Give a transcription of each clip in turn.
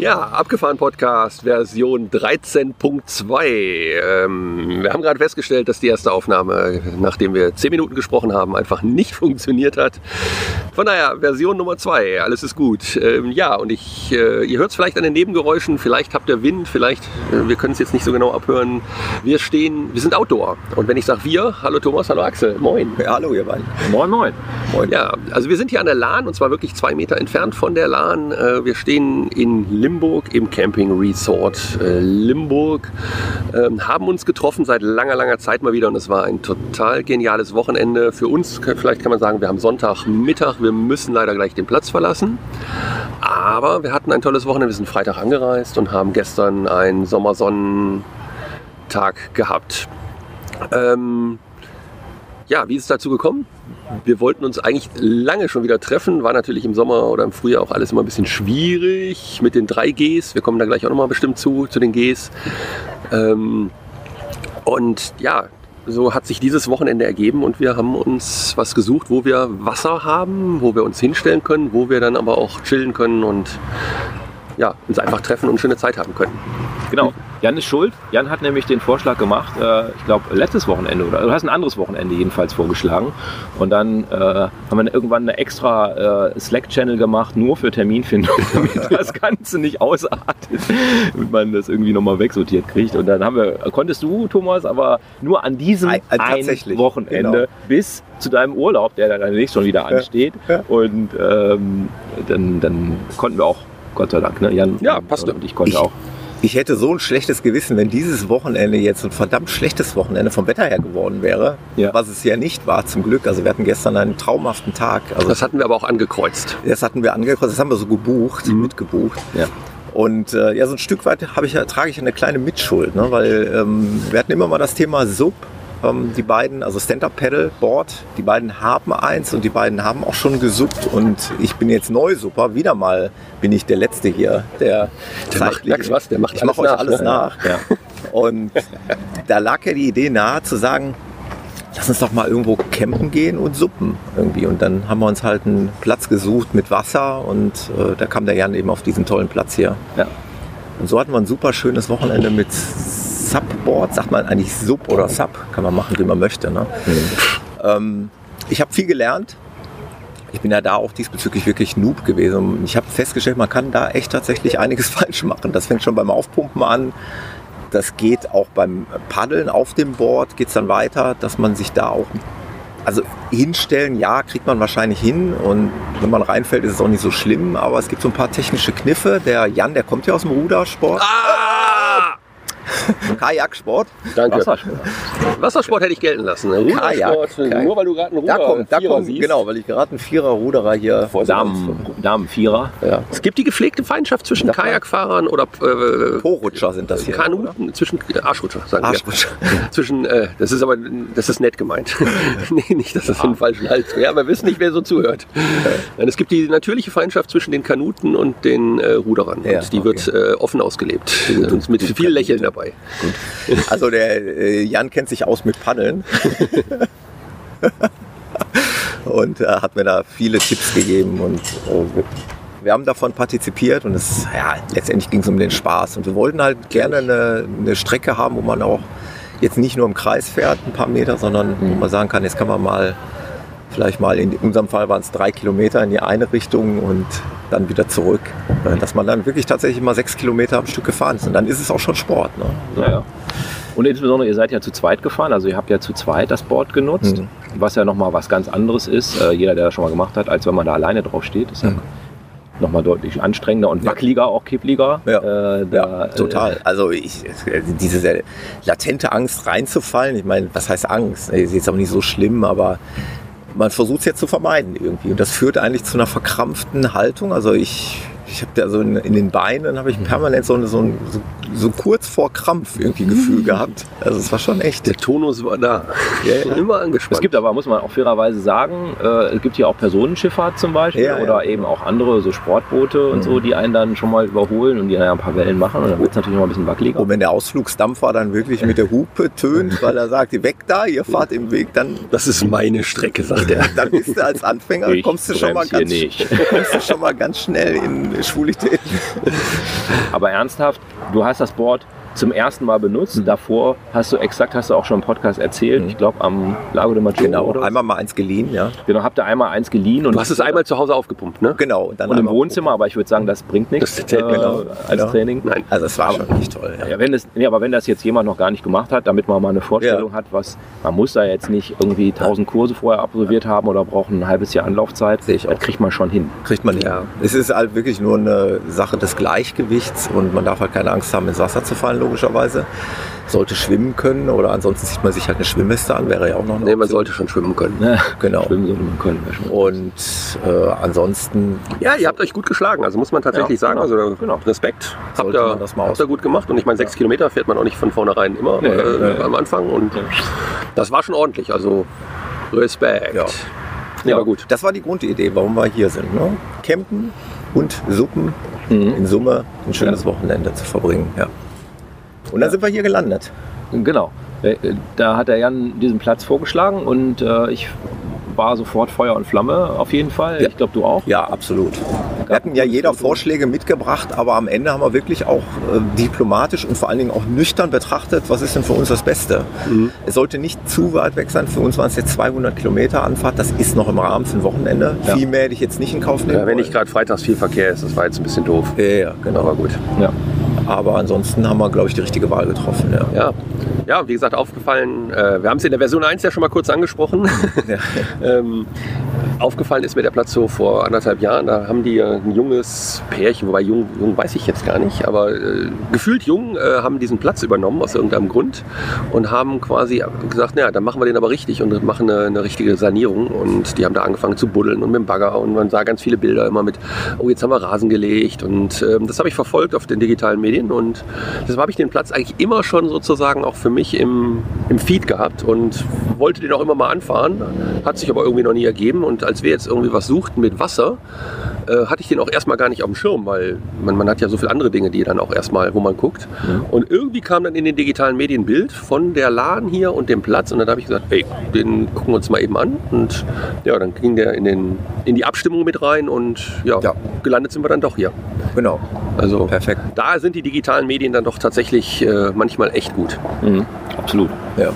Ja, abgefahren Podcast Version 13.2. Ähm, wir haben gerade festgestellt, dass die erste Aufnahme, nachdem wir 10 Minuten gesprochen haben, einfach nicht funktioniert hat. Von daher, Version Nummer 2, alles ist gut. Ähm, ja, und ich, äh, ihr hört es vielleicht an den Nebengeräuschen, vielleicht habt ihr Wind, vielleicht, äh, wir können es jetzt nicht so genau abhören. Wir stehen, wir sind Outdoor. Und wenn ich sage wir, hallo Thomas, hallo Axel, moin. Ja, hallo ihr beiden. Moin, moin. Moin. Ja, also wir sind hier an der Lahn und zwar wirklich zwei Meter entfernt von der Lahn. Äh, wir stehen in Limburg im Camping Resort äh, Limburg. Ähm, haben uns getroffen seit langer, langer Zeit mal wieder und es war ein total geniales Wochenende. Für uns, vielleicht kann man sagen, wir haben Sonntagmittag, wir müssen leider gleich den Platz verlassen. Aber wir hatten ein tolles Wochenende, wir sind Freitag angereist und haben gestern einen Sommersonnentag gehabt. Ähm, ja, wie ist es dazu gekommen? Wir wollten uns eigentlich lange schon wieder treffen. War natürlich im Sommer oder im Frühjahr auch alles immer ein bisschen schwierig mit den drei Gs. Wir kommen da gleich auch nochmal bestimmt zu, zu den Gs. Ähm, und ja, so hat sich dieses Wochenende ergeben und wir haben uns was gesucht, wo wir Wasser haben, wo wir uns hinstellen können, wo wir dann aber auch chillen können und ja, uns einfach treffen und schöne Zeit haben können. Genau. Jan ist schuld. Jan hat nämlich den Vorschlag gemacht, äh, ich glaube letztes Wochenende oder du hast ein anderes Wochenende jedenfalls vorgeschlagen. Und dann äh, haben wir irgendwann eine extra äh, Slack-Channel gemacht, nur für Terminfindung, damit das Ganze nicht ausartet, damit man das irgendwie nochmal wegsortiert kriegt. Und dann haben wir, konntest du, Thomas, aber nur an diesem Ein- ein- Wochenende genau. bis zu deinem Urlaub, der dann demnächst schon wieder ansteht. ja. Und ähm, dann, dann konnten wir auch, Gott sei Dank, ne? Jan Ja, passte. und ich konnte Ich- auch. Ich hätte so ein schlechtes Gewissen, wenn dieses Wochenende jetzt ein verdammt schlechtes Wochenende vom Wetter her geworden wäre. Ja. Was es ja nicht war, zum Glück. Also wir hatten gestern einen traumhaften Tag. Also Das hatten wir aber auch angekreuzt. das hatten wir angekreuzt, das haben wir so gebucht, mitgebucht. Ja. Und äh, ja, so ein Stück weit habe ich, trage ich eine kleine Mitschuld, ne? weil ähm, wir hatten immer mal das Thema Sub. Ähm, die beiden, also Stand-Up-Paddle-Board, die beiden haben eins und die beiden haben auch schon gesuppt und ich bin jetzt neu super. Wieder mal bin ich der Letzte hier, der, Der macht- merkst was? Der macht ich alles euch nach, alles ne? nach. Ja. Und da lag ja die Idee nahe zu sagen, lass uns doch mal irgendwo campen gehen und suppen irgendwie. Und dann haben wir uns halt einen Platz gesucht mit Wasser und äh, da kam der Jan eben auf diesen tollen Platz hier. Ja. Und so hatten wir ein super schönes Wochenende mit Subboard, sagt man eigentlich Sub oder Sub, kann man machen, wie man möchte. Ne? Ähm, ich habe viel gelernt. Ich bin ja da auch diesbezüglich wirklich Noob gewesen. Ich habe festgestellt, man kann da echt tatsächlich einiges falsch machen. Das fängt schon beim Aufpumpen an. Das geht auch beim Paddeln auf dem Board, geht es dann weiter, dass man sich da auch, also hinstellen, ja, kriegt man wahrscheinlich hin und wenn man reinfällt, ist es auch nicht so schlimm, aber es gibt so ein paar technische Kniffe. Der Jan, der kommt ja aus dem Rudersport, Ah! Kajaksport. Danke. Wassersport. Wassersport hätte ich gelten lassen. Rudersport, Kajak. nur weil du gerade einen Da Ruder kommt, da Vierer kommt, siehst. genau, weil ich gerade einen Vierer-Ruderer hier vor Damen, Damenvierer. Ja. Es gibt die gepflegte Feindschaft zwischen mal. Kajakfahrern oder äh, Po-Rutscher sind das hier. Kanuten, zwischen äh, Arschrutscher, sagen Arschrutscher. wir. Zwischen, äh, das ist aber, das ist nett gemeint. nee, nicht, dass das in den falschen Hals Ja, wir wissen nicht, wer so zuhört. Nein, es gibt die natürliche Feindschaft zwischen den Kanuten und den äh, Ruderern. Ja, und die okay. wird äh, offen ausgelebt. und mit viel Lächeln dabei. Also der äh, Jan kennt sich aus mit Paddeln. und äh, hat mir da viele Tipps gegeben und äh, wir- wir haben davon partizipiert und es, ja, letztendlich ging es um den Spaß. Und wir wollten halt gerne eine, eine Strecke haben, wo man auch jetzt nicht nur im Kreis fährt, ein paar Meter, sondern wo man sagen kann, jetzt kann man mal vielleicht mal, in unserem Fall waren es drei Kilometer in die eine Richtung und dann wieder zurück. Äh, Dass man dann wirklich tatsächlich mal sechs Kilometer am Stück gefahren ist. Und dann ist es auch schon Sport. Ne? Ja, ja. Und insbesondere, ihr seid ja zu zweit gefahren, also ihr habt ja zu zweit das Board genutzt, Mhm. was ja nochmal was ganz anderes ist, äh, jeder, der das schon mal gemacht hat, als wenn man da alleine drauf steht. Ist ja Mhm. nochmal deutlich anstrengender und wackeliger, auch kippliger. Ja. Äh, da, Ja, total. Also ich, diese sehr latente Angst reinzufallen, ich meine, was heißt Angst? Ist jetzt auch nicht so schlimm, aber man versucht es jetzt zu vermeiden irgendwie. Und das führt eigentlich zu einer verkrampften Haltung. Also ich, ich habe da so in, in den Beinen habe ich permanent so, eine, so, ein, so, so kurz vor Krampf irgendwie Gefühl gehabt. Also es war schon echt. Der Tonus war da. Ja, ja. Immer angespannt. Es gibt aber, muss man auch fairerweise sagen, äh, es gibt hier auch Personenschifffahrt zum Beispiel Ja, ja. oder eben auch andere so Sportboote und so, die einen dann schon mal überholen und die dann ja ein paar Wellen machen und dann wird es natürlich noch ein bisschen wackeliger. Und wenn der Ausflugsdampfer dann wirklich mit der Hupe tönt, weil er sagt, ihr weg da, ihr fahrt im Weg, dann, das ist meine Strecke, sagt er. dann bist du als Anfänger, Ich kommst du schon mal ganz, nicht. kommst du schon mal ganz schnell in Schwulität. Aber ernsthaft, du hast das Board zum ersten Mal benutzt. Mhm. Davor hast du exakt, hast du auch schon im Podcast erzählt, ich glaube am Lago de Maggiore Genau, einmal mal eins geliehen, ja. Genau, habt ihr einmal eins geliehen und Du hast es einmal zu Hause aufgepumpt, ne? Genau. Und, dann und im Wohnzimmer, aber ich würde sagen, das bringt nichts Das zählt nicht. als Genau. Training. Nein. Also es war schon nicht toll. Ja. Ja, wenn das, nee, aber wenn das jetzt jemand noch gar nicht gemacht hat, damit man mal eine Vorstellung hat, was man muss da jetzt nicht irgendwie 1000 Kurse vorher absolviert haben oder braucht ein halbes Jahr Anlaufzeit, Sehe ich auch. das kriegt man schon hin. Kriegt man nicht. Ja. Es ist halt wirklich nur eine Sache des Gleichgewichts und man darf halt keine Angst haben, ins Wasser zu fallen, logischerweise. Sollte schwimmen können oder ansonsten zieht man sich halt eine Schwimmweste an, wäre ja auch noch eine Nee, man sollte schon schwimmen können. Genau. Schwimmen sollte man können. Und äh, ansonsten Ja, ihr habt euch gut geschlagen, also muss man tatsächlich Ja, sagen. genau. Also Genau. Respekt. Habt ihr, das mal habt ihr gut gemacht. Und ich meine, sechs Kilometer fährt man auch nicht von vornherein immer Nee, äh, nee. am Anfang. Und Ja. das war schon ordentlich. Also Respekt. Ja. Ja, aber gut. Das war die Grundidee, warum wir hier sind. Ne? Campen und Suppen, Mhm. in Summe ein schönes Wochenende zu verbringen. Ja. Und dann sind wir hier gelandet. Genau. Äh, Da hat der Jan diesen Platz vorgeschlagen und äh, ich war sofort Feuer und Flamme auf jeden Fall. Ja. Ich glaube, du auch. Ja, absolut. Wir hatten ja jeder Vorschläge mitgebracht, aber am Ende haben wir wirklich auch äh, diplomatisch und vor allen Dingen auch nüchtern betrachtet, was ist denn für uns das Beste. Es sollte nicht zu weit weg sein. Für uns waren es jetzt 200 Kilometer Anfahrt. Das ist noch im Rahmen für ein Wochenende. Ja. Viel mehr hätte ich jetzt nicht in Kauf nehmen Ja, wenn nicht gerade freitags viel Verkehr ist, das war jetzt ein bisschen doof. Ja, ja, genau. Aber gut. Ja. Aber ansonsten haben wir, glaube ich, die richtige Wahl getroffen. Ja. Ja, ja wie gesagt, aufgefallen, äh, wir haben es in der Version 1 ja schon mal kurz angesprochen. ähm, aufgefallen ist mir der Platz so vor anderthalb Jahren. Da haben die ein junges Pärchen, wobei jung, jung weiß ich jetzt gar nicht, aber äh, gefühlt jung äh, haben diesen Platz übernommen aus irgendeinem Grund und haben quasi gesagt, naja, dann machen wir den aber richtig und machen eine, eine richtige Sanierung. Und die haben da angefangen zu buddeln und mit dem Bagger und man sah ganz viele Bilder immer mit, oh, jetzt haben wir Rasen gelegt und ähm, das habe ich verfolgt auf den digitalen Medien und deshalb habe ich den Platz eigentlich immer schon sozusagen auch für mich im, im Feed gehabt und wollte den auch immer mal anfahren, hat sich aber irgendwie noch nie ergeben und als wir jetzt irgendwie was suchten mit Wasser, äh, hatte ich den auch erstmal gar nicht auf dem Schirm, weil man, man hat ja so viele andere Dinge, die dann auch erstmal, wo man guckt. Und irgendwie kam dann in den digitalen Medien ein Bild von der Laden hier und dem Platz und dann habe ich gesagt, ey, den gucken wir uns mal eben an und ja, dann ging der in, den, in die Abstimmung mit rein und ja, Ja. gelandet sind wir dann doch hier. Genau. Also Perfekt. da sind die digitalen Medien dann doch tatsächlich äh, manchmal echt gut. Mhm. Absolut. Ja.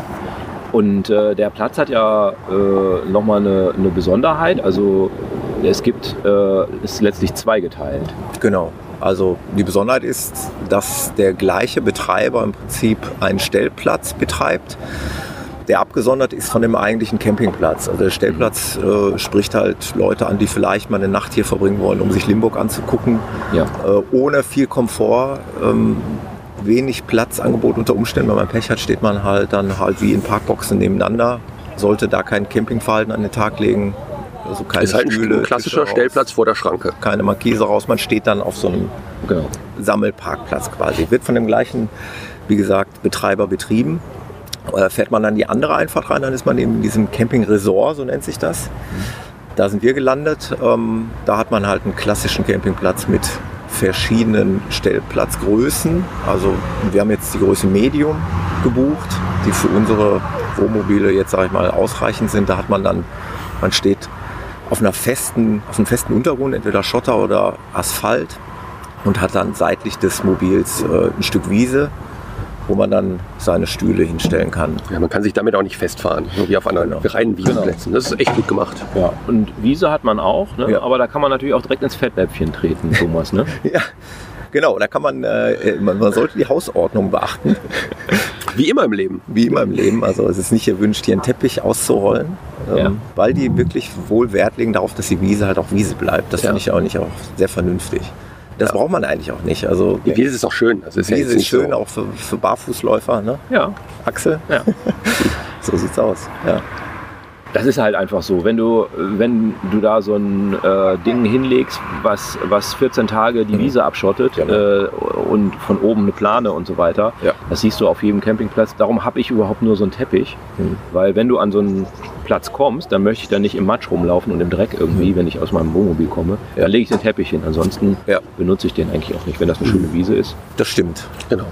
Und äh, der Platz hat ja äh, nochmal eine, eine Besonderheit. Also es gibt, äh, ist letztlich zweigeteilt. Genau. Also die Besonderheit ist, dass der gleiche Betreiber im Prinzip einen Stellplatz betreibt, der abgesondert ist von dem eigentlichen Campingplatz. Also der Stellplatz äh, spricht halt Leute an, die vielleicht mal eine Nacht hier verbringen wollen, um sich Limburg anzugucken, Ja. äh, ohne viel Komfort. Ähm, wenig Platzangebot unter Umständen, wenn man Pech hat, steht man halt dann halt wie in Parkboxen nebeneinander. Sollte da kein Campingverhalten an den Tag legen. Also keine ist halt Stühle, ein klassischer raus, Stellplatz vor der Schranke. Keine Markise raus, man steht dann auf so einem Genau. Sammelparkplatz quasi. Wird von dem gleichen, wie gesagt, Betreiber betrieben. Äh, Fährt man dann die andere Einfahrt rein, dann ist man eben in diesem Camping-Resort, so nennt sich das. Da sind wir gelandet. Ähm, da hat man halt einen klassischen Campingplatz mit verschiedenen Stellplatzgrößen. Also wir haben jetzt die Größe Medium gebucht, die für unsere Wohnmobile jetzt, sage ich mal, ausreichend sind. Da hat man dann, man steht auf einer festen, auf einem festen Untergrund, entweder Schotter oder Asphalt und hat dann seitlich des Mobils äh, ein Stück Wiese, wo man dann seine Stühle hinstellen kann. Ja, man kann sich damit auch nicht festfahren, wie auf anderen Genau. reinen Wiesenplätzen. Das ist echt gut gemacht. Ja. Und Wiese hat man auch, ne? Ja. aber da kann man natürlich auch direkt ins Fettnäpfchen treten, Thomas. Ne? Ja, genau. Da kann man, äh, man, man sollte die Hausordnung beachten, Wie immer im Leben. wie immer im Leben. Also es ist nicht erwünscht, hier einen Teppich auszurollen, ähm, Ja. weil die wirklich wohl Wert legen darauf, dass die Wiese halt auch Wiese bleibt. Das Ja. finde ich auch nicht auch sehr vernünftig. Das braucht man eigentlich auch nicht. Also Die Wiese ist auch schön. Das ist ja Wiese ist schön, so. auch für, für Barfußläufer, ne? Ja. Axel? Ja. So sieht's aus. Ja. Das ist halt einfach so. Wenn du, wenn du da so ein äh, Ding hinlegst, was, was 14 Tage die Wiese abschottet Genau. äh, und von oben eine Plane und so weiter, Ja. das siehst du auf jedem Campingplatz. Darum habe ich überhaupt nur so einen Teppich. Mhm. Weil wenn du an so einen Platz kommst, dann möchte ich da nicht im Matsch rumlaufen und im Dreck irgendwie, wenn ich aus meinem Wohnmobil komme. Mhm. Ja. Dann lege ich den Teppich hin. Ansonsten Ja. benutze ich den eigentlich auch nicht, wenn das eine schöne Wiese ist. Das stimmt. Genau.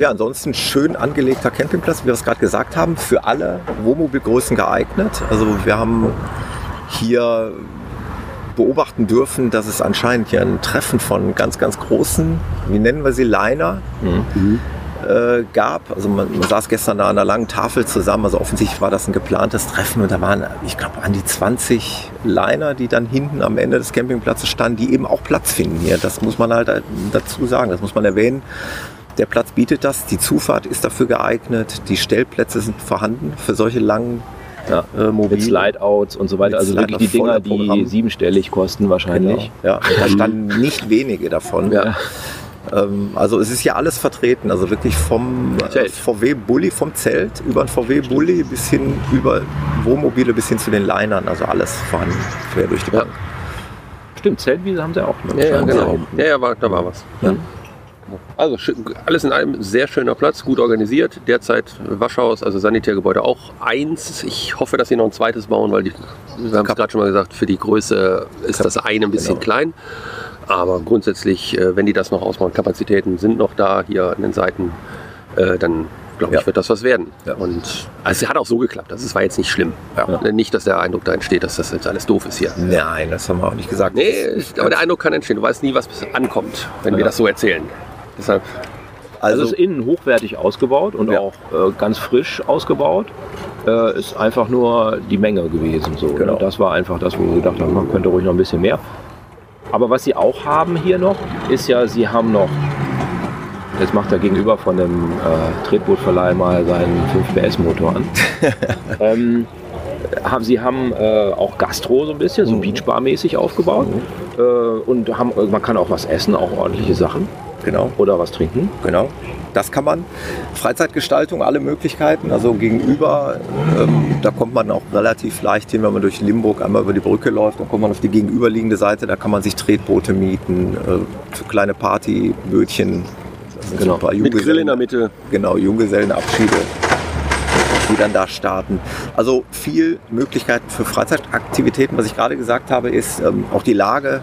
Ja, ansonsten schön angelegter Campingplatz, wie wir es gerade gesagt haben, für alle Wohnmobilgrößen geeignet. Also wir haben hier beobachten dürfen, dass es anscheinend hier ein Treffen von ganz, ganz großen, wie nennen wir sie, Liner äh, gab. Also man, man saß gestern da an einer langen Tafel zusammen, also offensichtlich war das ein geplantes Treffen und da waren, ich glaube, an die 20 Liner, die dann hinten am Ende des Campingplatzes standen, die eben auch Platz finden hier. Das muss man halt dazu sagen, das muss man erwähnen. Der Platz bietet das, die Zufahrt ist dafür geeignet, die Stellplätze sind vorhanden für solche langen Ja. äh, Mobile. Mit Slide-Outs und so weiter. Also wirklich die Dinger, die siebenstellig kosten wahrscheinlich. Genau. Ja, da standen nicht wenige davon. Ja. Ähm, also es ist ja alles vertreten, also wirklich vom äh, Zelt. VW Bulli, vom Zelt über ein VW Bulli bis hin über Wohnmobile bis hin zu den Linern, also alles vorhanden, quer durch die Ja. Bank. Stimmt, Zeltwiese haben sie auch. Ne? Ja, ja, genau. Ja, ja, war, da war was. Ja. Also alles in allem sehr schöner Platz, gut organisiert. Derzeit Waschhaus, also Sanitärgebäude auch eins. Ich hoffe, dass sie noch ein zweites bauen, weil die, wir haben es Kap- gerade schon mal gesagt, für die Größe ist das eine ein bisschen Genau. klein. Aber grundsätzlich, äh, wenn die das noch ausbauen, Kapazitäten sind noch da hier an den Seiten, äh, dann glaube ich, Ja. wird das was werden. Ja. Und also es hat auch so geklappt. Also es war jetzt nicht schlimm. Ja. Nicht, dass der Eindruck da entsteht, dass das jetzt alles doof ist hier. Nein, das haben wir auch nicht gesagt. Nee, aber der Eindruck kann entstehen. Du weißt nie, was ankommt, wenn wir das so erzählen. Deshalb, Also, also ist innen hochwertig ausgebaut und Ja. auch äh, ganz frisch ausgebaut. Äh, ist einfach nur die Menge gewesen. So. Genau. Und das war einfach das, wo wir gedacht haben, man könnte ruhig noch ein bisschen mehr. Aber was sie auch haben hier noch, ist ja, sie haben noch, jetzt macht er gegenüber von dem äh, Tretbootverleih mal seinen 5 PS Motor an. ähm, haben, sie haben äh, auch Gastro so ein bisschen, so Mhm. Beachbar-mäßig aufgebaut. Äh, und haben, man kann auch was essen, auch ordentliche Sachen. Genau, Oder was trinken. genau. Das kann man. Freizeitgestaltung, alle Möglichkeiten. Also gegenüber, ähm, da kommt man auch relativ leicht hin, wenn man durch Limburg einmal über die Brücke läuft. Dann kommt man auf die gegenüberliegende Seite. Da kann man sich Tretboote mieten, äh, für kleine Partybötchen. Genau. so ein paar mit Grill in der Mitte. Genau, Junggesellenabschiede, die dann da starten. Also viel Möglichkeiten für Freizeitaktivitäten. Was ich gerade gesagt habe, ist ähm, auch die Lage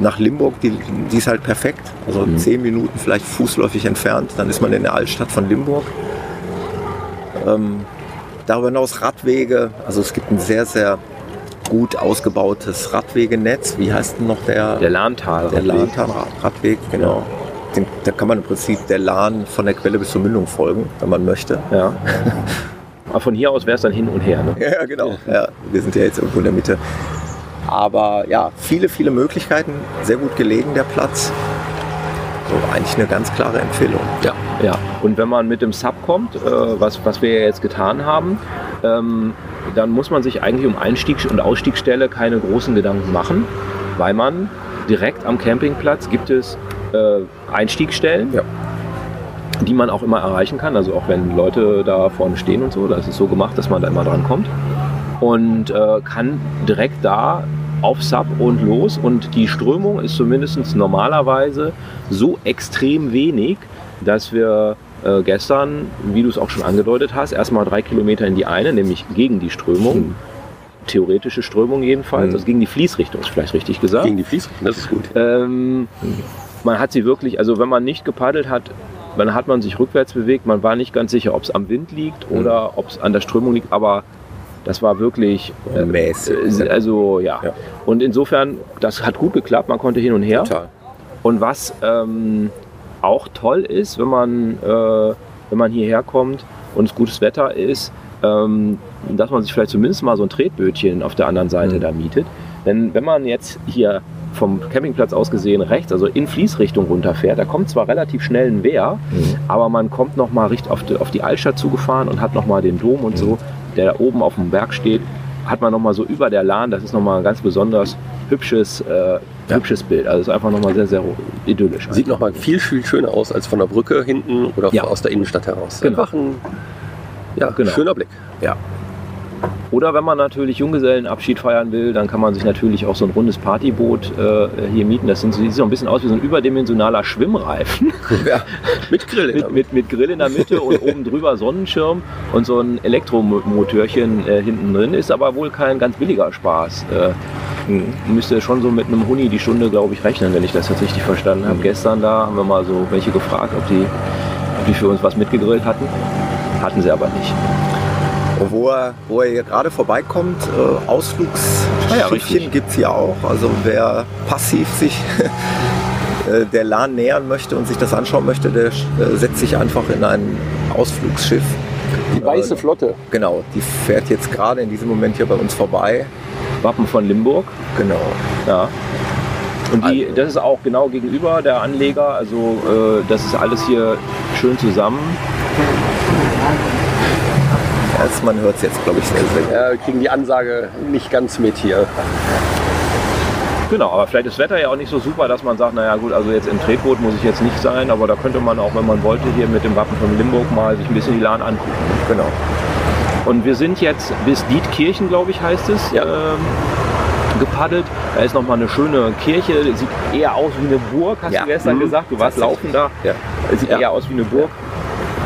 nach Limburg, die, die ist halt perfekt. Also Mhm. zehn Minuten vielleicht fußläufig entfernt, dann ist man in der Altstadt von Limburg. Ähm, darüber hinaus Radwege, also es gibt ein sehr, sehr gut ausgebautes Radwegenetz. Wie heißt denn noch der? Der Lahntal. Der Lahntal-Radweg, genau. Den, da kann man im Prinzip der Lahn von der Quelle bis zur Mündung folgen, wenn man möchte. Ja. Aber von hier aus wäre es dann hin und her. Ne? Ja, genau. Ja, wir sind ja jetzt irgendwo in der Mitte. Aber ja, viele, viele Möglichkeiten. Sehr gut gelegen, der Platz. So, eigentlich eine ganz klare Empfehlung. Ja. Ja. Und wenn man mit dem Sub kommt, äh, was, was wir ja jetzt getan haben, ähm, dann muss man sich eigentlich um Einstieg- und Ausstiegsstelle keine großen Gedanken machen, weil man direkt am Campingplatz gibt es äh, Einstiegsstellen, Ja. die man auch immer erreichen kann. Also auch wenn Leute da vorne stehen und so, das ist so gemacht, dass man da immer dran kommt. Und äh, kann direkt da auf Sub und los. Und die Strömung ist zumindest normalerweise so extrem wenig, dass wir äh, gestern, wie du es auch schon angedeutet hast, erstmal drei Kilometer in die eine, nämlich gegen die Strömung. Hm. Theoretische Strömung jedenfalls, Hm. also gegen die Fließrichtung ist vielleicht richtig gesagt. Gegen die Fließrichtung, das ist gut. Ähm, man hat sie wirklich, also wenn man nicht gepaddelt hat, dann hat man sich rückwärts bewegt. Man war nicht ganz sicher, ob es am Wind liegt Mhm. oder ob es an der Strömung liegt, aber das war wirklich, äh, Mäßig. äh, also ja. Ja. Und insofern, das hat gut geklappt, man konnte hin und her. Total. Und was ähm, auch toll ist, wenn man, äh, wenn man hierher kommt und es gutes Wetter ist, ähm, dass man sich vielleicht zumindest mal so ein Tretbötchen auf der anderen Seite Mhm. da mietet. Denn wenn man jetzt hier vom Campingplatz aus gesehen rechts, also in Fließrichtung runterfährt, da kommt zwar relativ schnell ein Wehr, Mhm. aber man kommt noch mal richtig auf die, auf die Altstadt zugefahren und hat noch mal den Dom und so, der da oben auf dem Berg steht, hat man noch mal so über der Lahn, das ist noch mal ein ganz besonders hübsches, äh, hübsches Bild. Also es ist einfach noch mal sehr, sehr idyllisch. Sieht nochmal viel, viel schöner aus als von der Brücke hinten oder Ja. aus der Innenstadt heraus. Genau. Einfach ein ja, Genau. schöner Blick. Ja. Oder wenn man natürlich Junggesellenabschied feiern will, dann kann man sich natürlich auch so ein rundes Partyboot äh, hier mieten. Das, sind, so- sieht so ein bisschen aus wie so ein überdimensionaler Schwimmreifen Ja, mit Grill. mit, mit, mit Grill in der Mitte und oben drüber Sonnenschirm und so ein Elektromotörchen äh, hinten drin. Ist aber wohl kein ganz billiger Spaß. Äh, müsste schon so mit einem Huni die Stunde, glaube ich, rechnen, wenn ich das jetzt richtig verstanden habe. Gestern da haben wir mal so welche gefragt, ob die, ob die für uns was mitgegrillt hatten. Hatten sie aber nicht. Wo er, wo er hier gerade vorbeikommt, äh, Ah ja, Ausflugsschiffchen gibt es hier auch. Also wer passiv sich äh, der Lahn nähern möchte und sich das anschauen möchte, der äh, setzt sich einfach in ein Ausflugsschiff. Die weiße Flotte. Genau, die fährt jetzt gerade in diesem Moment hier bei uns vorbei. Wappen von Limburg. Genau. Ja. Und die, das ist auch genau gegenüber der Anleger. Also äh, das ist alles hier schön zusammen. Erst man hört es jetzt, glaube ich, sehr, sehr gut. Ja, wir kriegen die Ansage nicht ganz mit hier. Genau, aber vielleicht ist das Wetter ja auch nicht so super, dass man sagt, naja gut, also jetzt im Tretboot muss ich jetzt nicht sein, aber da könnte man auch, wenn man wollte, hier mit dem Wappen von Limburg mal sich ein bisschen die Lahn angucken. Genau. Und wir sind jetzt bis Dietkirchen, glaube ich, heißt es, Ja. ähm, gepaddelt. Da ist nochmal eine schöne Kirche, sieht eher aus wie eine Burg, hast Ja. du gestern Mhm. gesagt. Du warst laufen da. Ja. Sieht Ja. eher aus wie eine Burg.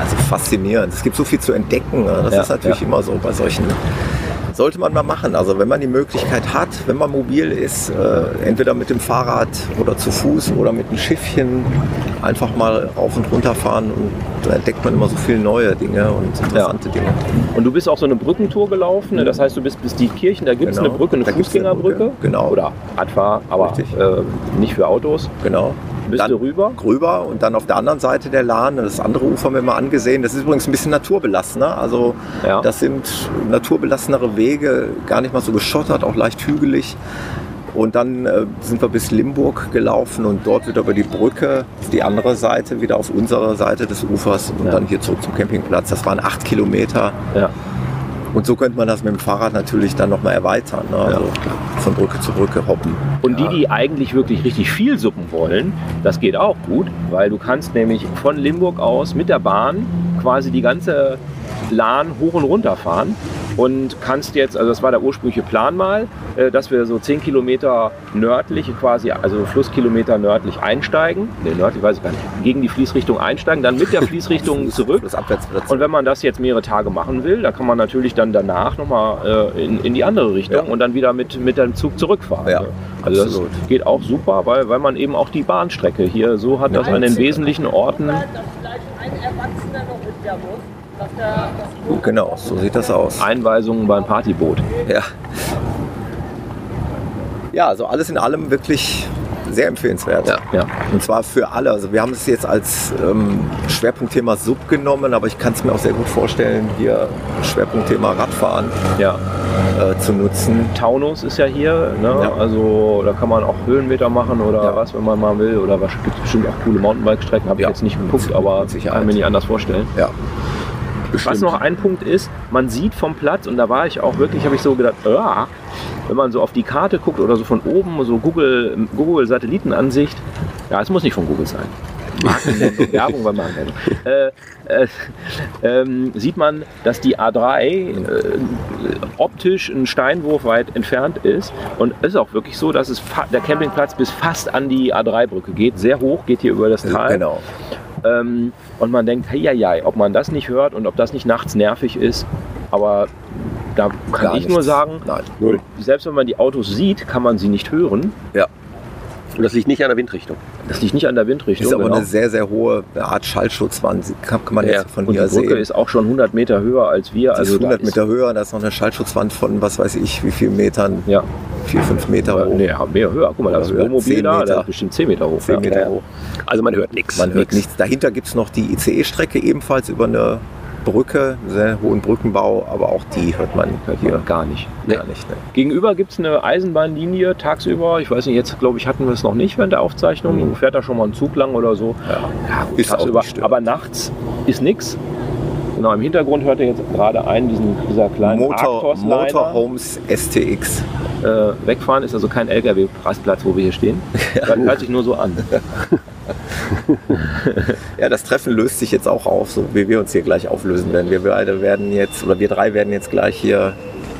Also faszinierend. Es gibt so viel zu entdecken. ne? Das Ja, ist natürlich ja. immer so bei solchen. Sollte man mal machen. Also wenn man die Möglichkeit hat, wenn man mobil ist, äh, entweder mit dem Fahrrad oder zu Fuß oder mit einem Schiffchen, einfach mal rauf und runter fahren und da entdeckt man immer so viele neue Dinge und interessante Dinge. Und du bist auch so eine Brückentour gelaufen. ne? Das heißt, du bist bis Dietkirchen, da gibt es Genau. eine Brücke, eine Da eine Fußgängerbrücke. Brücke, genau. Oder Radfahr, aber äh, nicht für Autos. Genau. Bist Dann rüber? Rüber und dann auf der anderen Seite der Lahn, das andere Ufer haben wir mal angesehen. Das ist übrigens ein bisschen naturbelassener. Also Ja. das sind naturbelassenere Wege, gar nicht mal so geschottert, auch leicht hügelig. Und dann äh, sind wir bis Limburg gelaufen und dort wieder über die Brücke auf die andere Seite, wieder auf unserer Seite des Ufers und Ja. dann hier zurück zum Campingplatz. Das waren acht Kilometer. Ja. Und so könnte man das mit dem Fahrrad natürlich dann nochmal erweitern. Ne? Also von Brücke zu Brücke hoppen. Und die, die eigentlich wirklich richtig viel suppen wollen, das geht auch gut, weil du kannst nämlich von Limburg aus mit der Bahn quasi die ganze Lahn hoch und runter fahren und kannst jetzt, also das war der ursprüngliche Plan mal, äh, dass wir so 10 Kilometer nördlich quasi, also Flusskilometer nördlich einsteigen, ne nördlich weiß ich gar nicht, gegen die Fließrichtung einsteigen, dann mit der Fließrichtung zurück und wenn man das jetzt mehrere Tage machen will, da kann man natürlich dann danach nochmal äh, in, in die andere Richtung Ja. und dann wieder mit, mit dem Zug zurückfahren. Ja, ne? also absolut. das geht auch super, weil, weil man eben auch die Bahnstrecke hier so hat, dass an den wesentlichen Orten. Da vielleicht ein Erwachsener noch mit der muss, Genau, so sieht das aus. Einweisungen beim Partyboot. Ja. Ja, also alles in allem wirklich sehr empfehlenswert. Ja. Ja. Und zwar für alle. Also wir haben es jetzt als ähm, Schwerpunktthema Sub genommen, aber ich kann es mir auch sehr gut vorstellen, hier Schwerpunktthema Radfahren ja. äh, zu nutzen. Taunus ist ja hier, ne? Ja. also da kann man auch Höhenmeter machen oder Ja. was, wenn man mal will. Oder gibt bestimmt auch coole Mountainbike-Strecken, habe ich jetzt nicht geguckt, aber kann mir nicht anders vorstellen. Ja. Was noch ein Punkt ist, man sieht vom Platz, und da war ich auch wirklich, habe ich so gedacht, ah, wenn man so auf die Karte guckt oder so von oben, so Google, Google Satellitenansicht, ja, es muss nicht von Google sein. Werbung bei Marken. Äh, äh, ähm, sieht man, dass die A3 äh, optisch einen Steinwurf weit entfernt ist. Und es ist auch wirklich so, dass es der Campingplatz bis fast an die A3-Brücke geht. Sehr hoch, geht hier über das Tal. Genau. Ähm, und man denkt, ja, ob man das nicht hört und ob das nicht nachts nervig ist. Aber da kann Gar ich nur nichts. sagen, Nein. selbst wenn man die Autos sieht, kann man sie nicht hören. Ja. Und das liegt nicht an der Windrichtung. Das liegt nicht an der Windrichtung. Ist aber genau. eine sehr, sehr hohe Art Schallschutzwand. Kann, man Ja, jetzt von und die hier Brücke sehen. ist auch schon 100 Meter höher als wir. Sie Also ist 100 da ist, Meter höher, da ist noch eine Schallschutzwand von, was weiß ich, wie viel Metern, Ja, vier, fünf Meter hoch. nee, mehr höher. Guck mal, da ist ein Wohnmobil 10 da, Meter. der ist bestimmt 10 Meter hoch. 10 ja. Meter Ja. hoch. Also man hört nichts. Man hört nichts. Dahinter gibt es noch die ICE-Strecke, ebenfalls über eine Brücke, sehr hohen Brückenbau, aber auch die hört man hier gar nicht. gar nicht. Ne? Gegenüber gibt es eine Eisenbahnlinie tagsüber. Ich weiß nicht, jetzt glaube ich, hatten wir es noch nicht während der Aufzeichnung. Fährt da schon mal ein Zug lang oder so. Ja, gut, Ist auch tagsüber. nicht störend. Aber nachts ist nichts. Genau, im Hintergrund hört ihr jetzt gerade einen, diesen, dieser kleinen Motor. Motorhomes STX. Äh, wegfahren ist also kein LKW-Rastplatz, wo wir hier stehen. Das hört sich nur so an. Ja, das Treffen löst sich jetzt auch auf, so wie wir uns hier gleich auflösen werden. Wir beide werden jetzt, oder wir drei werden jetzt gleich hier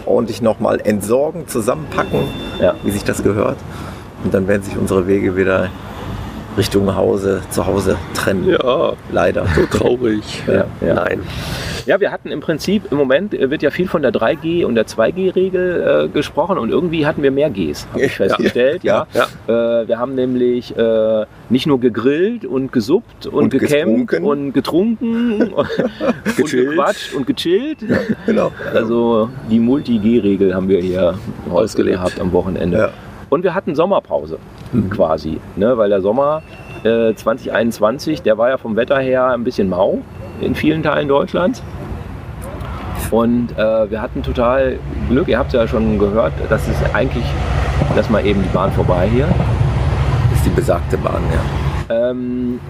ordentlich nochmal entsorgen, zusammenpacken, Ja. wie sich das gehört. Und dann werden sich unsere Wege wieder Richtung Hause, zu Hause trennen. Ja, Leider. so traurig. Ja, ja. Nein. Ja, wir hatten im Prinzip, im Moment wird ja viel von der 3G und der 2G-Regel äh, gesprochen und irgendwie hatten wir mehr Gs, habe ich Ja. festgestellt. Ja, Ja. Äh, wir haben nämlich äh, nicht nur gegrillt und gesuppt und, Und gecampt getrunken. und getrunken und, und gequatscht und gechillt. Genau. Also die Multi-G-Regel haben wir hier Ausgelebt. gehabt am Wochenende. Und wir hatten Sommerpause quasi, ne? weil der Sommer äh, 2021, der war ja vom Wetter her ein bisschen mau in vielen Teilen Deutschlands. Und äh, wir hatten total Glück, ihr habt ja schon gehört, das ist eigentlich, lass mal eben die Bahn vorbei hier, Das ist die besagte Bahn, ja. ähm,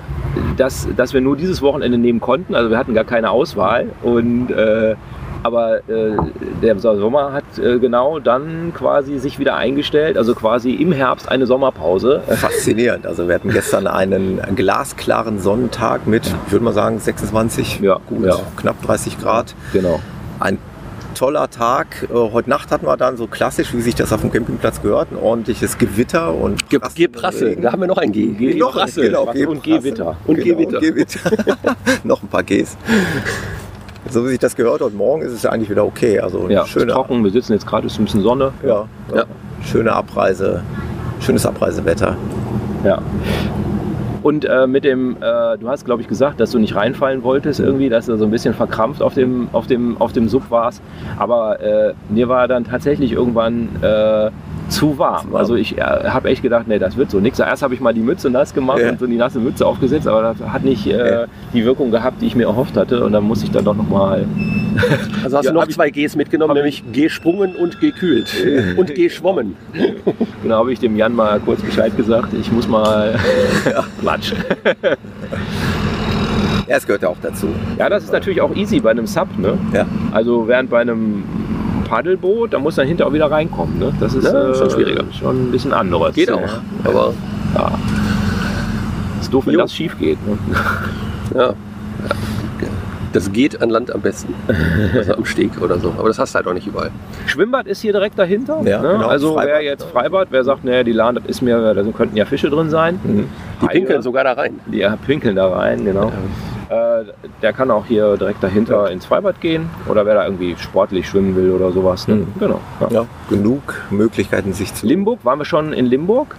dass, dass wir nur dieses Wochenende nehmen konnten. Also wir hatten gar keine Auswahl. Und, äh, aber äh, der Sommer hat äh, genau dann quasi sich wieder eingestellt. Also quasi im Herbst eine Sommerpause. Faszinierend. Also wir hatten gestern einen glasklaren Sonnentag mit, ich würde mal sagen, 26, Ja, gut, ja. knapp 30 Grad. Genau. Ein toller Tag. Äh, Heute Nacht hatten wir dann so klassisch, wie sich das auf dem Campingplatz gehört, ein ordentliches Gewitter und Ge Regen. da haben wir noch ein G. G- Noch, Geprassel. genau, Und Geprassel. Gewitter. Und Genau, Gewitter. Gewitter. noch ein paar Gs. So wie sich das gehört, heute Morgen ist es ja eigentlich wieder okay. Also Ja, schöne, trocken. Wir sitzen jetzt gerade, ist ein bisschen Sonne. Ja, ja. Ja. schöne Abreise, schönes Abreisewetter. Ja. Und äh, mit dem, äh, du hast glaube ich gesagt, dass du nicht reinfallen wolltest irgendwie, dass du so ein bisschen verkrampft auf dem, auf dem, auf dem Sub warst. Aber äh, mir war dann tatsächlich irgendwann äh, zu warm. Zu warm. Also ich äh, habe echt gedacht, nee, das wird so nichts. Erst habe ich mal die Mütze nass gemacht Ja. und so die nasse Mütze aufgesetzt, aber das hat nicht äh, Ja. die Wirkung gehabt, die ich mir erhofft hatte. Und dann musste ich dann doch nochmal Also hast Ja, du noch zwei Gs mitgenommen, nämlich gesprungen und gekühlt. und geschwommen. Genau, habe ich dem Jan mal kurz Bescheid gesagt. Ich muss mal klatschen. Ja, es gehört ja auch dazu. Ja, das ist natürlich auch easy bei einem Sub. Ne? Ja. Also während bei einem Paddelboot, da muss dann hinterher auch wieder reinkommen. Ne? Das ist Ja, schon schwieriger. Schon ein bisschen anderes. Geht auch. Aber Ja. Ist doof, wenn Jo. das schief geht. Ne? ja. Das geht an Land am besten. Also am Steg oder so. Aber das hast du halt auch nicht überall. Schwimmbad ist hier direkt dahinter. Ja, ne? genau, Also Freibad. wer jetzt Freibad, wer sagt, naja, die Lahn, das ist mir, da könnten ja Fische drin sein. Mhm. Die Haie. pinkeln sogar da rein. Die pinkeln da rein, genau. Äh, der kann auch hier direkt dahinter ins Freibad gehen oder wer da irgendwie sportlich schwimmen will oder sowas. Ne? Mhm. Genau. Ja. Ja, genug Möglichkeiten, sich zu. Limburg, waren wir schon in Limburg?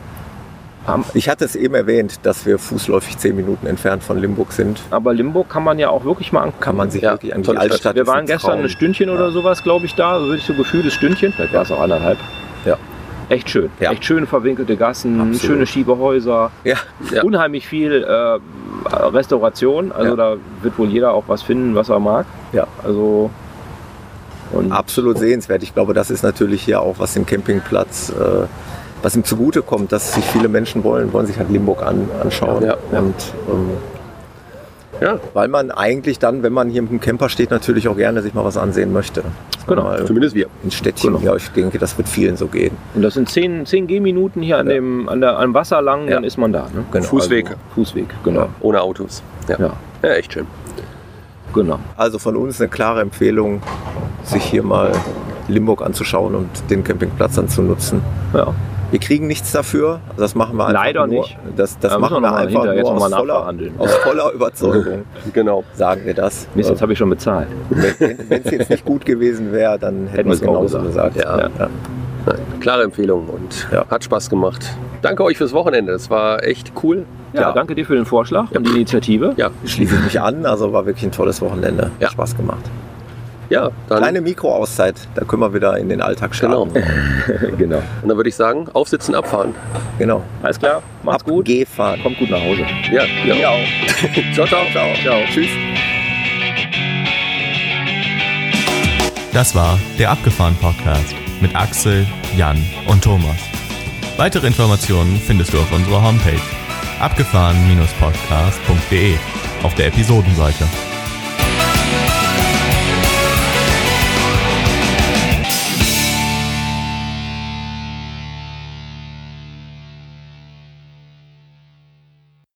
Ich hatte es eben erwähnt, dass wir fußläufig zehn Minuten entfernt von Limburg sind. aber Limburg kann man ja auch wirklich mal angucken. Kann man sich Ja, wirklich an die. Altstadt. Wir waren gestern Traum. ein Stündchen oder sowas, glaube ich, da. So würde ich so gefühltes Stündchen. Vielleicht war es auch anderthalb. Ja. Echt schön. Ja. Echt schön verwinkelte Gassen, Absolut. schöne Schiebehäuser, Ja, Ja. unheimlich viel äh, Restauration. Also Ja. da wird wohl jeder auch was finden, was er mag. Ja. Also und absolut sehenswert. Ich glaube, das ist natürlich hier auch, was dem Campingplatz, äh, was ihm zugutekommt, dass sich viele Menschen wollen, wollen sich halt Limburg an, anschauen. Ja, ja. Und ähm, Ja, weil man eigentlich dann, wenn man hier mit dem Camper steht, natürlich auch gerne sich mal was ansehen möchte. Genau, Mal zumindest wir. ein Städtchen. Genau. Ja, ich denke, das wird vielen so gehen. Und das sind 10, 10 Gehminuten hier an Ja. dem, an der, am Wasser lang, dann Ja. ist man da. Ne? Genau, Fußweg. Also, Fußweg, genau. Ohne Autos. Ja. Ja, ja, echt schön. genau. also von uns eine klare Empfehlung, sich hier mal Limburg anzuschauen und den Campingplatz dann zu nutzen. Ja. Wir kriegen nichts dafür. Das machen wir einfach Leider nur. nicht. Das, das Da machen wir wir einfach nur aus mal voller, aus voller Überzeugung, Genau. sagen wir das. Mist, jetzt habe ich schon bezahlt. Wenn es jetzt nicht gut gewesen wäre, dann hätten wir es wir es genauso gesagt. gesagt. Ja. Ja. Nein, klare Empfehlung und Ja. hat Spaß gemacht. Danke euch fürs Wochenende. Das war echt cool. Ja, Ja. danke dir für den Vorschlag und die Initiative. Ja, Schließe ich mich an. Also war wirklich ein tolles Wochenende. Ja. Hat Spaß gemacht. Ja dann, Kleine Mikroauszeit, da können wir wieder in den Alltag starten. genau. Und dann würde ich sagen, aufsitzen, abfahren. genau. Alles klar, macht's gut. Abgefahren. Kommt gut nach Hause. Ja, ja. Ja. Ciao, ciao. Ciao. Ciao. Tschüss. Das war der Abgefahren Podcast mit Axel, Jan und Thomas. Weitere Informationen findest du auf unserer Homepage abgefahren-podcast.de auf der Episodenseite.